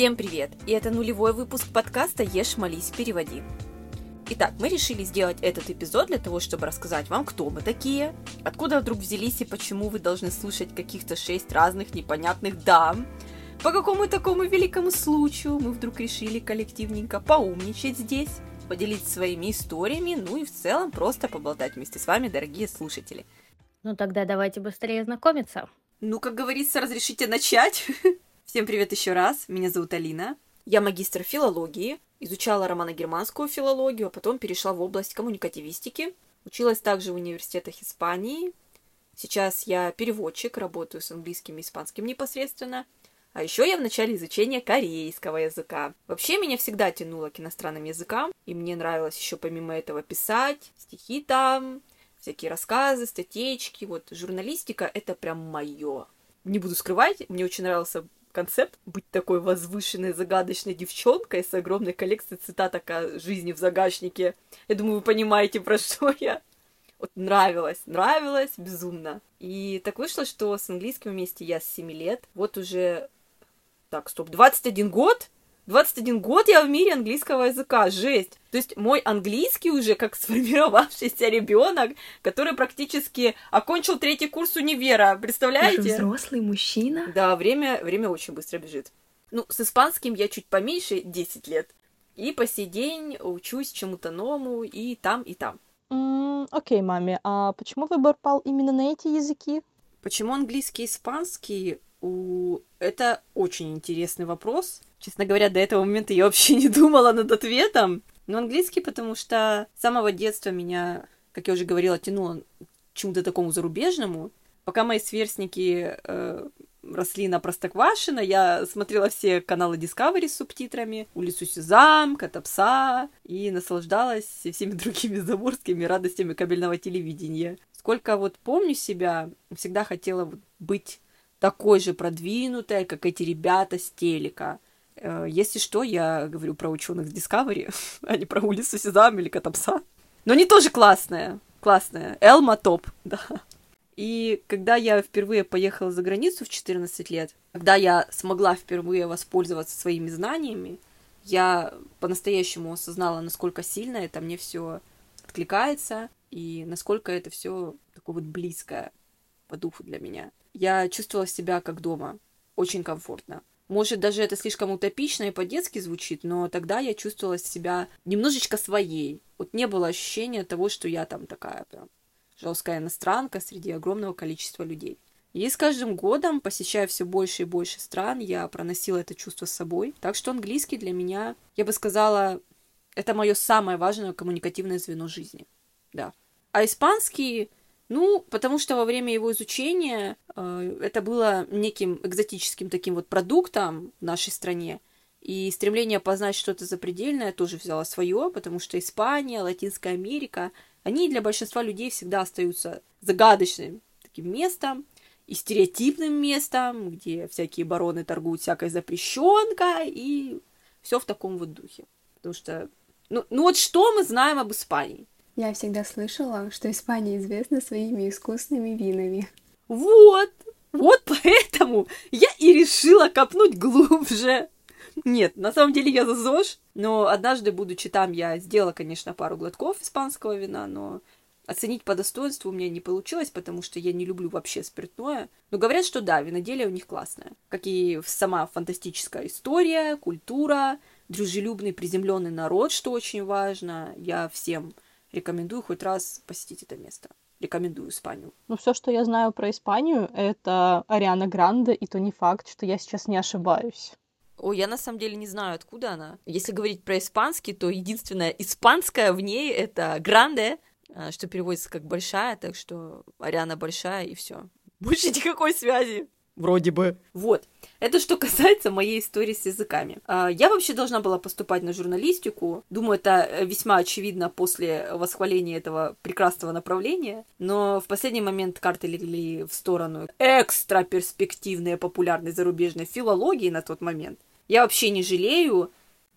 Всем привет! И это нулевой выпуск подкаста «Ешь, молись, переводи». Итак, мы решили сделать этот эпизод для того, чтобы рассказать вам, кто мы такие, откуда вдруг взялись и почему вы должны слушать каких-то шесть разных непонятных дам, по какому такому великому случаю мы вдруг решили коллективненько поумничать здесь, поделиться своими историями, ну и в целом просто поболтать вместе с вами, дорогие слушатели. Ну тогда давайте быстрее знакомиться. Ну, как говорится, разрешите начать. Всем привет еще раз, меня зовут Алина. Я магистр филологии, изучала романо-германскую филологию, а потом перешла в область коммуникативистики. Училась также в университетах Испании. Сейчас я переводчик, работаю с английским и испанским непосредственно. А еще я в начале изучения корейского языка. Вообще меня всегда тянуло к иностранным языкам, и мне нравилось еще помимо этого писать, стихи там, всякие рассказы, статейки. Вот журналистика — это прям мое. Не буду скрывать, мне очень нравился концепт быть такой возвышенной, загадочной девчонкой с огромной коллекцией цитаток о жизни в загашнике. Я думаю, вы понимаете, про что я. Вот нравилось, нравилось безумно. И так вышло, что с английским вместе я с 7 лет. Вот уже... Так, стоп, 21 год? 21 год я в мире английского языка, жесть. То есть мой английский уже как сформировавшийся ребенок, который практически окончил третий курс универа, представляете? Ты взрослый мужчина? Да, время, время очень быстро бежит. Ну, с испанским я чуть поменьше, 10 лет. И по сей день учусь чему-то новому и там, и там. Окей, маме, а почему выбор пал именно на эти языки? Почему английский и испанский? У... Это очень интересный вопрос. Честно говоря, до этого момента я вообще не думала над ответом. Но английский, потому что с самого детства меня, как я уже говорила, тянуло к чему-то такому зарубежному. Пока мои сверстники э, росли на Простоквашино, я смотрела все каналы Discovery с субтитрами, Улицу Сезам, Котопса, и наслаждалась всеми другими заморскими радостями кабельного телевидения. Сколько вот помню себя, всегда хотела быть такой же продвинутая, как эти ребята с телека. Э, Если что, я говорю про ученых Discovery, а не про улицу Сезам или Котопса. Но они тоже классные, классные. Элма топ, да. И когда я впервые поехала за границу в 14 лет, когда я смогла впервые воспользоваться своими знаниями, я по-настоящему осознала, насколько сильно это мне все откликается и насколько это все такое вот близкое по духу для меня. Я чувствовала себя как дома, очень комфортно. Может, даже это слишком утопично и по-детски звучит, но тогда я чувствовала себя немножечко своей. Вот не было ощущения того, что я там такая прям жесткая иностранка среди огромного количества людей. И с каждым годом, посещая все больше и больше стран, я проносила это чувство с собой. Так что английский для меня, я бы сказала, это мое самое важное коммуникативное звено жизни. Да. А испанский, ну, потому что во время его изучения э, это было неким экзотическим таким вот продуктом в нашей стране. И стремление познать что-то запредельное тоже взяло свое, потому что Испания, Латинская Америка, они для большинства людей всегда остаются загадочным таким местом и стереотипным местом, где всякие бароны торгуют всякой запрещенкой и все в таком вот духе. Потому что, ну, ну вот что мы знаем об Испании? Я всегда слышала, что Испания известна своими искусными винами. Вот, вот поэтому я и решила копнуть глубже. Нет, на самом деле я за ЗОЖ, но однажды, будучи там, я сделала, конечно, пару глотков испанского вина, но оценить по достоинству у меня не получилось, потому что я не люблю вообще спиртное. Но говорят, что да, виноделие у них классное. Как и сама фантастическая история, культура, дружелюбный приземленный народ, что очень важно. Я всем рекомендую хоть раз посетить это место. Рекомендую Испанию. Ну, все, что я знаю про Испанию, это Ариана Гранде, и то не факт, что я сейчас не ошибаюсь. Ой, я на самом деле не знаю, откуда она. Если говорить про испанский, то единственное испанское в ней это гранде, а, что переводится как большая, так что Ариана большая и все. Больше никакой связи. Вроде бы. Вот. Это что касается моей истории с языками. А, Я вообще должна была поступать на журналистику. Думаю, это весьма очевидно после восхваления этого прекрасного направления. Но в последний момент карты легли в сторону экстра перспективной популярной зарубежной филологии на тот момент. Я вообще не жалею.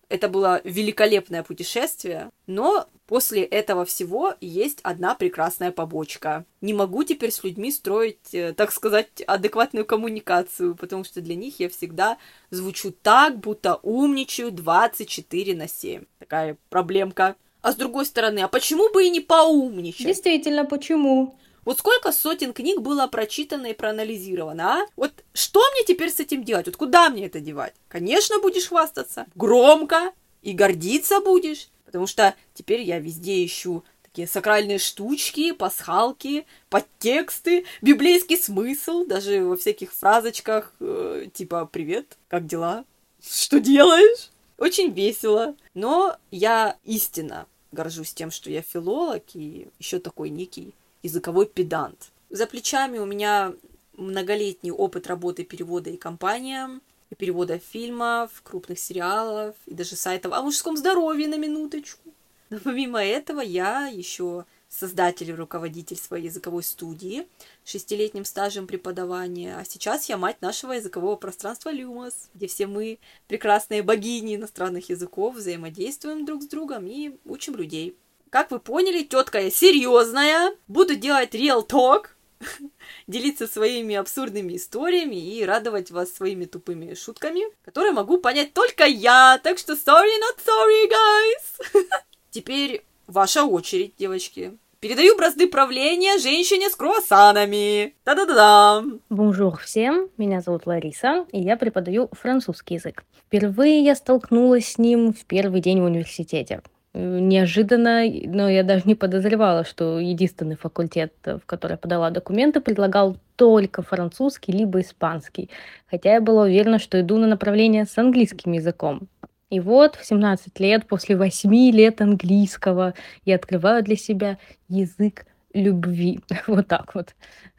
Это было великолепное путешествие. Но После этого всего есть одна прекрасная побочка. Не могу теперь с людьми строить, э, так сказать, адекватную коммуникацию, потому что для них я всегда звучу так, будто умничаю 24 на 7. Такая проблемка. А с другой стороны, а почему бы и не поумничать? Действительно, почему? Вот сколько сотен книг было прочитано и проанализировано, а? Вот что мне теперь с этим делать? Вот куда мне это девать? Конечно, будешь хвастаться. Громко. И гордиться будешь. Потому что теперь я везде ищу такие сакральные штучки, пасхалки, подтексты, библейский смысл, даже во всяких фразочках, э, типа «Привет, как дела? Что делаешь?» Очень весело. Но я истинно горжусь тем, что я филолог и еще такой некий языковой педант. За плечами у меня многолетний опыт работы перевода и компаниям, перевода фильмов, крупных сериалов, и даже сайтов о мужском здоровье на минуточку. Но помимо этого я еще создатель и руководитель своей языковой студии шестилетним стажем преподавания, а сейчас я мать нашего языкового пространства Люмос, где все мы, прекрасные богини иностранных языков, взаимодействуем друг с другом и учим людей. Как вы поняли, тетка я серьезная, буду делать real talk, делиться своими абсурдными историями и радовать вас своими тупыми шутками, которые могу понять только я, так что sorry, not sorry, guys. Теперь ваша очередь, девочки. Передаю бразды правления женщине с круассанами. Да-да-да. Bonjour всем, меня зовут Лариса, и я преподаю французский язык. Впервые я столкнулась с ним в первый день в университете. Неожиданно, но я даже не подозревала, что единственный факультет, в который я подала документы, предлагал только французский либо испанский. Хотя я была уверена, что иду на направление с английским языком. И вот в 17 лет, после 8 лет английского, я открываю для себя язык любви. вот так вот.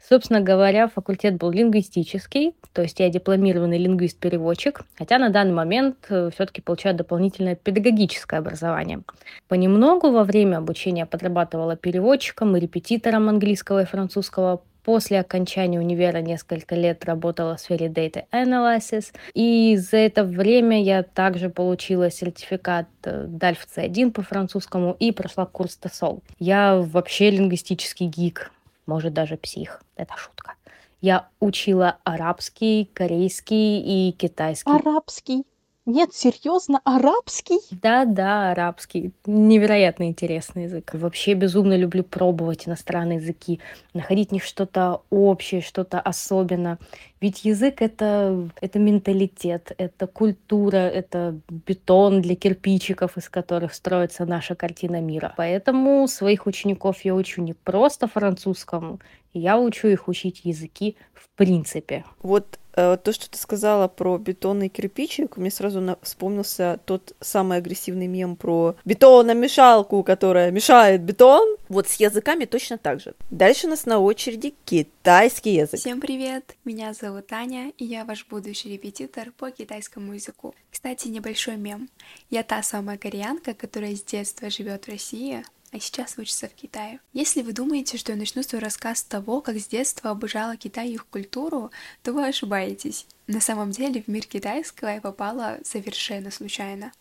Собственно говоря, факультет был лингвистический, то есть я дипломированный лингвист-переводчик, хотя на данный момент э, все-таки получаю дополнительное педагогическое образование. Понемногу во время обучения подрабатывала переводчиком и репетитором английского и французского После окончания универа несколько лет работала в сфере Data Analysis, и за это время я также получила сертификат DALF э, C1 по французскому и прошла курс TESOL. Я вообще лингвистический гик, может даже псих, это шутка. Я учила арабский, корейский и китайский. Арабский? Нет, серьезно, арабский? Да-да, арабский. Невероятно интересный язык. Вообще безумно люблю пробовать иностранные языки, находить в них что-то общее, что-то особенное. Ведь язык это, это менталитет, это культура, это бетон для кирпичиков, из которых строится наша картина мира. Поэтому своих учеников я учу не просто французскому, я учу их учить языки в принципе. Вот Э, то, что ты сказала про бетонный кирпичик, мне сразу на... вспомнился тот самый агрессивный мем про бетономешалку, которая мешает бетон. Вот с языками точно так же. Дальше у нас на очереди китайский язык. Всем привет! Меня зовут Аня, и я ваш будущий репетитор по китайскому языку. Кстати, небольшой мем. Я та самая кореянка, которая с детства живет в России, а сейчас учится в Китае. Если вы думаете, что я начну свой рассказ с того, как с детства обожала Китай и их культуру, то вы ошибаетесь. На самом деле в мир китайского я попала совершенно случайно.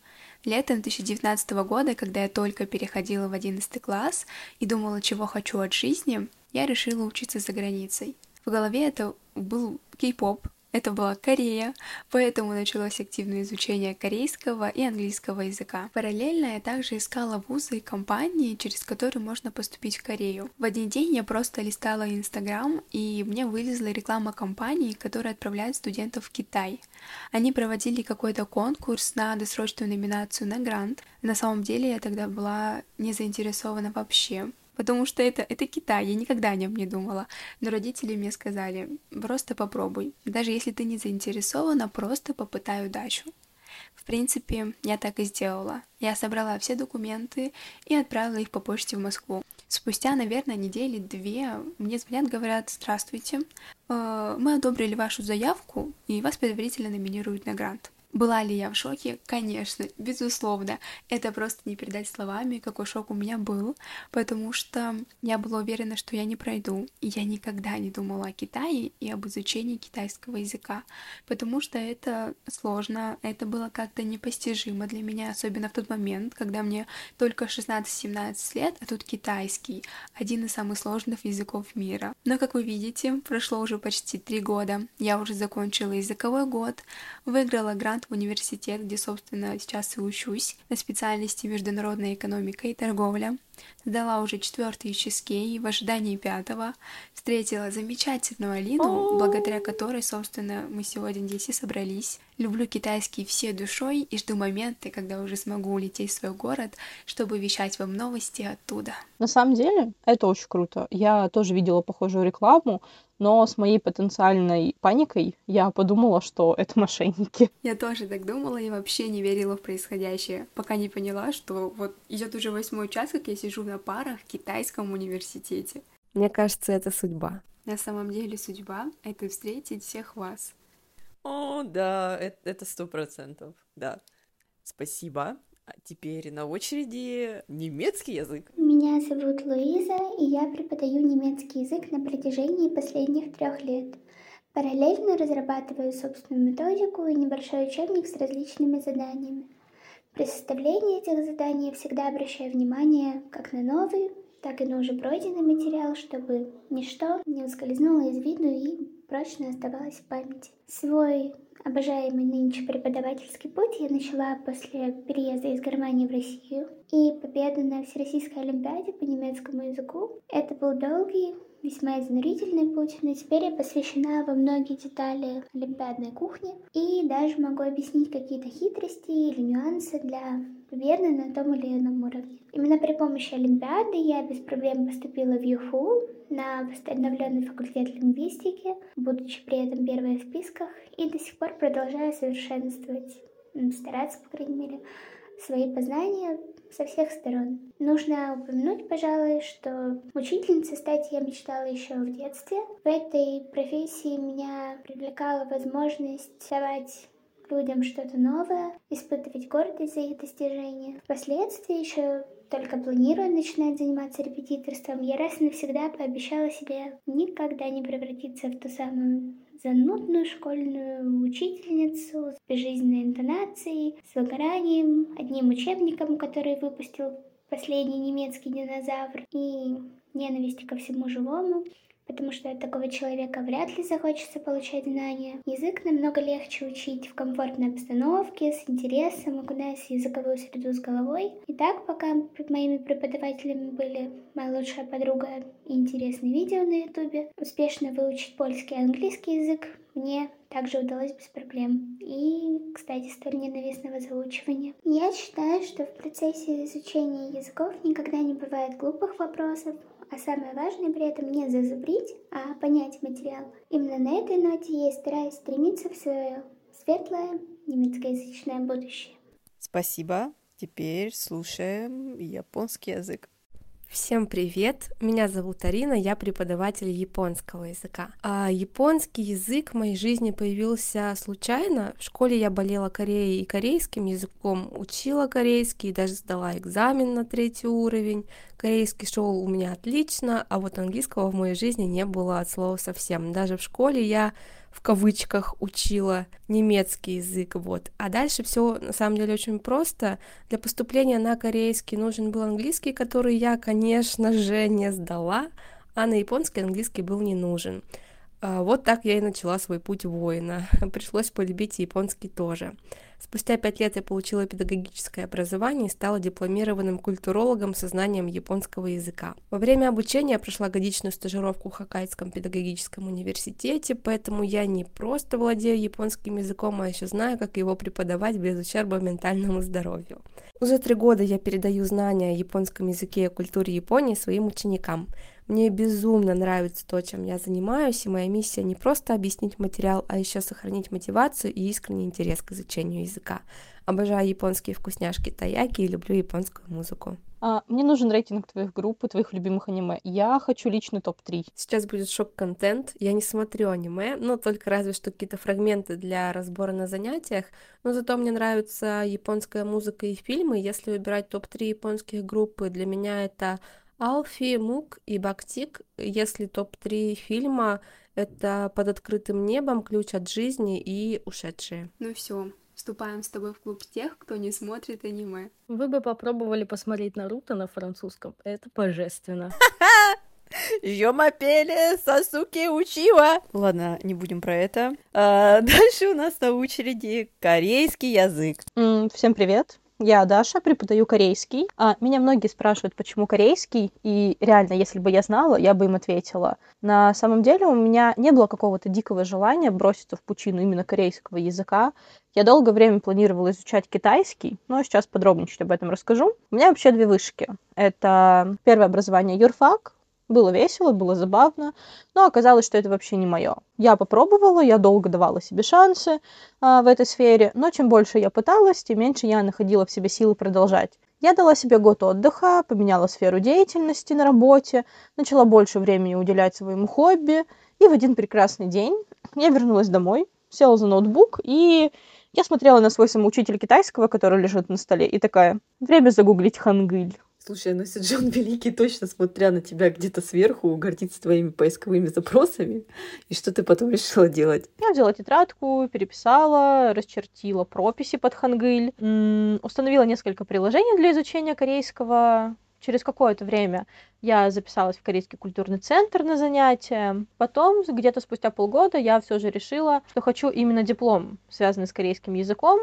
Летом 2019 года, когда я только переходила в 11 класс и думала, чего хочу от жизни, я решила учиться за границей. В голове это был кей-поп, это была Корея, поэтому началось активное изучение корейского и английского языка. Параллельно я также искала вузы и компании, через которые можно поступить в Корею. В один день я просто листала Инстаграм, и мне вылезла реклама компании, которая отправляет студентов в Китай. Они проводили какой-то конкурс на досрочную номинацию на грант. На самом деле я тогда была не заинтересована вообще потому что это, это Китай, я никогда о нем не думала. Но родители мне сказали, просто попробуй. Даже если ты не заинтересована, просто попытай удачу. В принципе, я так и сделала. Я собрала все документы и отправила их по почте в Москву. Спустя, наверное, недели две мне звонят, говорят, здравствуйте, э, мы одобрили вашу заявку и вас предварительно номинируют на грант. Была ли я в шоке? Конечно, безусловно. Это просто не передать словами, какой шок у меня был, потому что я была уверена, что я не пройду. И я никогда не думала о Китае и об изучении китайского языка, потому что это сложно, это было как-то непостижимо для меня, особенно в тот момент, когда мне только 16-17 лет, а тут китайский, один из самых сложных языков мира. Но, как вы видите, прошло уже почти три года. Я уже закончила языковой год, выиграла грант в университет, где, собственно, сейчас и учусь, на специальности международная экономика и торговля. Сдала уже четвертый HSK в ожидании пятого. Встретила замечательную Алину, благодаря которой, собственно, мы сегодня здесь и собрались. Люблю китайский всей душой и жду моменты, когда уже смогу улететь в свой город, чтобы вещать вам новости оттуда. На самом деле, это очень круто. Я тоже видела похожую рекламу, но с моей потенциальной паникой я подумала, что это мошенники. Я тоже так думала и вообще не верила в происходящее, пока не поняла, что вот идет уже восьмой час, как я сижу на парах в китайском университете. Мне кажется, это судьба. На самом деле судьба — это встретить всех вас. О, да, это сто процентов, да. Спасибо. А теперь на очереди немецкий язык. Меня зовут Луиза, и я преподаю немецкий язык на протяжении последних трех лет. Параллельно разрабатываю собственную методику и небольшой учебник с различными заданиями. При составлении этих заданий я всегда обращаю внимание как на новый, так и на уже пройденный материал, чтобы ничто не ускользнуло из виду и прочно оставалось в памяти. Свой обожаемый нынче преподавательский путь я начала после переезда из Германии в Россию. И победа на Всероссийской Олимпиаде по немецкому языку. Это был долгий, весьма изнурительный путь, но теперь я посвящена во многие детали олимпиадной кухни и даже могу объяснить какие-то хитрости или нюансы для победы на том или ином уровне. Именно при помощи Олимпиады я без проблем поступила в ЮФУ на восстановленный факультет лингвистики, будучи при этом первой в списках, и до сих пор продолжаю совершенствовать, стараться, по крайней мере, свои познания со всех сторон. Нужно упомянуть, пожалуй, что учительницей стать я мечтала еще в детстве. В этой профессии меня привлекала возможность давать людям что-то новое, испытывать гордость за их достижения. Впоследствии еще только планируя начинать заниматься репетиторством, я раз и навсегда пообещала себе никогда не превратиться в ту самую занудную школьную учительницу с безжизненной интонацией, с выгоранием, одним учебником, который выпустил последний немецкий динозавр и ненависть ко всему живому потому что от такого человека вряд ли захочется получать знания. Язык намного легче учить в комфортной обстановке, с интересом, окунаясь в языковую среду с головой. И так, пока моими преподавателями были моя лучшая подруга и интересные видео на ютубе, успешно выучить польский и английский язык мне также удалось без проблем. И, кстати, столь ненавистного заучивания. Я считаю, что в процессе изучения языков никогда не бывает глупых вопросов, а самое важное при этом не зазубрить, а понять материал. Именно на этой ноте я и стараюсь стремиться в свое светлое немецкоязычное будущее. Спасибо. Теперь слушаем японский язык. Всем привет! Меня зовут Арина, я преподаватель японского языка. А японский язык в моей жизни появился случайно. В школе я болела Кореей и корейским языком, учила корейский, даже сдала экзамен на третий уровень. Корейский шел у меня отлично, а вот английского в моей жизни не было от слова совсем. Даже в школе я в кавычках учила немецкий язык, вот. А дальше все на самом деле очень просто. Для поступления на корейский нужен был английский, который я, конечно же, не сдала, а на японский английский был не нужен. А, вот так я и начала свой путь воина. Пришлось полюбить японский тоже. Спустя пять лет я получила педагогическое образование и стала дипломированным культурологом со знанием японского языка. Во время обучения я прошла годичную стажировку в Хоккайдском педагогическом университете, поэтому я не просто владею японским языком, а еще знаю, как его преподавать без ущерба ментальному здоровью. Уже три года я передаю знания о японском языке и культуре Японии своим ученикам. Мне безумно нравится то, чем я занимаюсь, и моя миссия не просто объяснить материал, а еще сохранить мотивацию и искренний интерес к изучению языка. Обожаю японские вкусняшки таяки и люблю японскую музыку. А, мне нужен рейтинг твоих групп и твоих любимых аниме. Я хочу личный топ-3. Сейчас будет шок-контент. Я не смотрю аниме, но только разве что какие-то фрагменты для разбора на занятиях. Но зато мне нравится японская музыка и фильмы. Если выбирать топ-3 японских группы, для меня это Алфи, Мук и Бактик. Если топ-3 фильма, это «Под открытым небом», «Ключ от жизни» и «Ушедшие». Ну все, вступаем с тобой в клуб тех, кто не смотрит аниме. Вы бы попробовали посмотреть Наруто на французском. Это божественно. Жомапеле Сасуки учила. Ладно, не будем про это. А, дальше у нас на очереди корейский язык. Всем привет. Я Даша, преподаю корейский. А, меня многие спрашивают, почему корейский, и реально, если бы я знала, я бы им ответила. На самом деле у меня не было какого-то дикого желания броситься в пучину именно корейского языка. Я долгое время планировала изучать китайский, но сейчас подробнее чуть об этом расскажу. У меня вообще две вышки. Это первое образование юрфак, было весело, было забавно, но оказалось, что это вообще не мое. Я попробовала, я долго давала себе шансы а, в этой сфере, но чем больше я пыталась, тем меньше я находила в себе силы продолжать. Я дала себе год отдыха, поменяла сферу деятельности на работе, начала больше времени уделять своему хобби, и в один прекрасный день я вернулась домой, села за ноутбук, и я смотрела на свой самоучитель китайского, который лежит на столе, и такая, время загуглить хангыль. Слушай, ну если Джон Великий точно, смотря на тебя где-то сверху, гордится твоими поисковыми запросами, и что ты потом решила делать? Я взяла тетрадку, переписала, расчертила прописи под хангыль, установила несколько приложений для изучения корейского. Через какое-то время я записалась в Корейский культурный центр на занятия. Потом, где-то спустя полгода, я все же решила, что хочу именно диплом, связанный с корейским языком,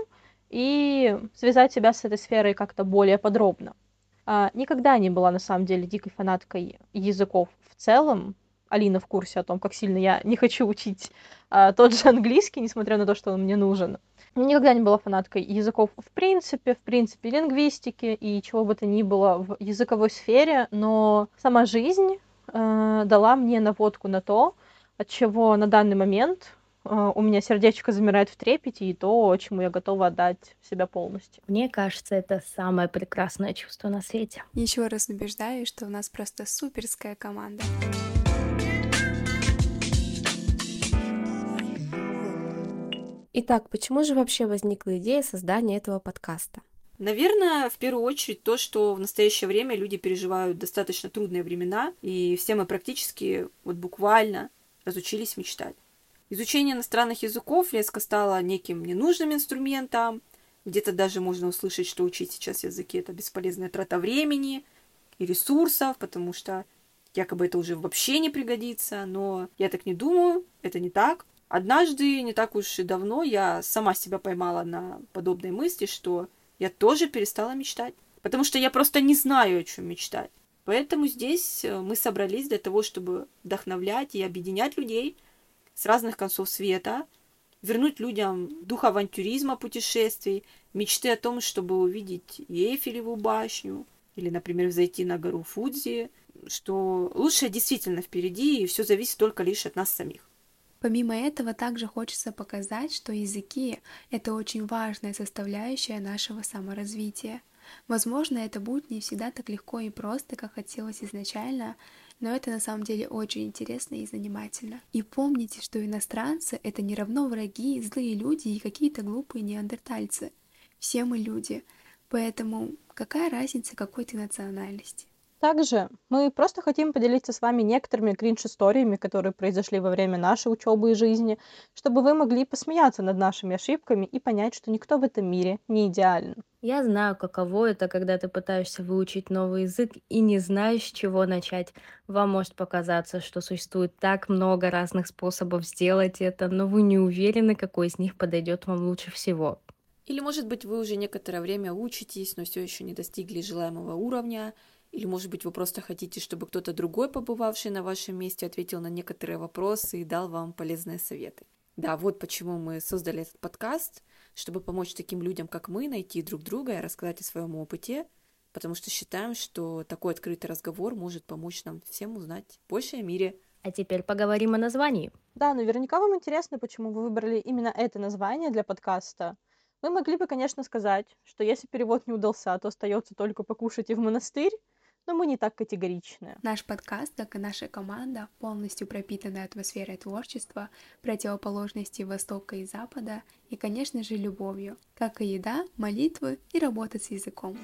и связать себя с этой сферой как-то более подробно. А, никогда не была на самом деле дикой фанаткой языков в целом. Алина в курсе о том, как сильно я не хочу учить а, тот же английский, несмотря на то, что он мне нужен. Никогда не была фанаткой языков в принципе, в принципе лингвистики и чего бы то ни было в языковой сфере, но сама жизнь э, дала мне наводку на то, от чего на данный момент у меня сердечко замирает в трепете, и то, чему я готова отдать себя полностью. Мне кажется, это самое прекрасное чувство на свете. Еще раз убеждаюсь, что у нас просто суперская команда. Итак, почему же вообще возникла идея создания этого подкаста? Наверное, в первую очередь то, что в настоящее время люди переживают достаточно трудные времена, и все мы практически, вот буквально, разучились мечтать. Изучение иностранных языков резко стало неким ненужным инструментом. Где-то даже можно услышать, что учить сейчас языки это бесполезная трата времени и ресурсов, потому что якобы это уже вообще не пригодится. Но я так не думаю, это не так. Однажды, не так уж и давно, я сама себя поймала на подобной мысли, что я тоже перестала мечтать. Потому что я просто не знаю, о чем мечтать. Поэтому здесь мы собрались для того, чтобы вдохновлять и объединять людей с разных концов света, вернуть людям дух авантюризма путешествий, мечты о том, чтобы увидеть Эйфелеву башню или, например, зайти на гору Фудзи, что лучшее действительно впереди, и все зависит только лишь от нас самих. Помимо этого, также хочется показать, что языки — это очень важная составляющая нашего саморазвития. Возможно, это будет не всегда так легко и просто, как хотелось изначально, но это на самом деле очень интересно и занимательно. И помните, что иностранцы — это не равно враги, злые люди и какие-то глупые неандертальцы. Все мы люди, поэтому какая разница, какой ты национальности? Также мы просто хотим поделиться с вами некоторыми кринж-историями, которые произошли во время нашей учебы и жизни, чтобы вы могли посмеяться над нашими ошибками и понять, что никто в этом мире не идеален. Я знаю, каково это, когда ты пытаешься выучить новый язык и не знаешь, с чего начать. Вам может показаться, что существует так много разных способов сделать это, но вы не уверены, какой из них подойдет вам лучше всего. Или, может быть, вы уже некоторое время учитесь, но все еще не достигли желаемого уровня, или, может быть, вы просто хотите, чтобы кто-то другой, побывавший на вашем месте, ответил на некоторые вопросы и дал вам полезные советы. Да, вот почему мы создали этот подкаст, чтобы помочь таким людям, как мы, найти друг друга и рассказать о своем опыте, потому что считаем, что такой открытый разговор может помочь нам всем узнать больше о мире. А теперь поговорим о названии. Да, наверняка вам интересно, почему вы выбрали именно это название для подкаста. Мы могли бы, конечно, сказать, что если перевод не удался, то остается только покушать и в монастырь, но мы не так категоричны. Наш подкаст, как и наша команда, полностью пропитаны атмосферой творчества, противоположностей Востока и Запада и, конечно же, любовью, как и еда, молитвы и работа с языком.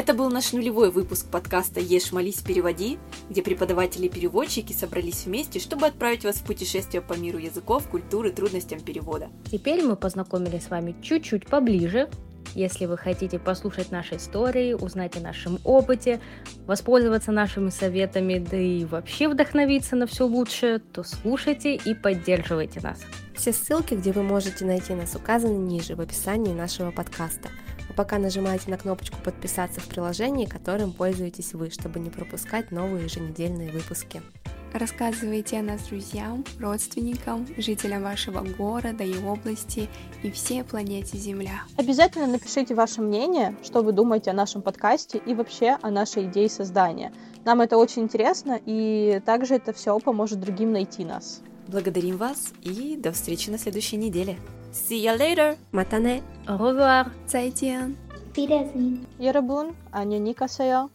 Это был наш нулевой выпуск подкаста «Ешь, молись, переводи», где преподаватели и переводчики собрались вместе, чтобы отправить вас в путешествие по миру языков, культуры, трудностям перевода. Теперь мы познакомились с вами чуть-чуть поближе. Если вы хотите послушать наши истории, узнать о нашем опыте, воспользоваться нашими советами, да и вообще вдохновиться на все лучшее, то слушайте и поддерживайте нас. Все ссылки, где вы можете найти нас, указаны ниже в описании нашего подкаста. Пока нажимайте на кнопочку «Подписаться» в приложении, которым пользуетесь вы, чтобы не пропускать новые еженедельные выпуски. Рассказывайте о нас друзьям, родственникам, жителям вашего города и области и всей планете Земля. Обязательно напишите ваше мнение, что вы думаете о нашем подкасте и вообще о нашей идее создания. Нам это очень интересно, и также это все поможет другим найти нас. Благодарим вас и до встречи на следующей неделе. See you later! Матане! Au revoir! 再见。Wiedersehen. Ярабун, Аня Никасая.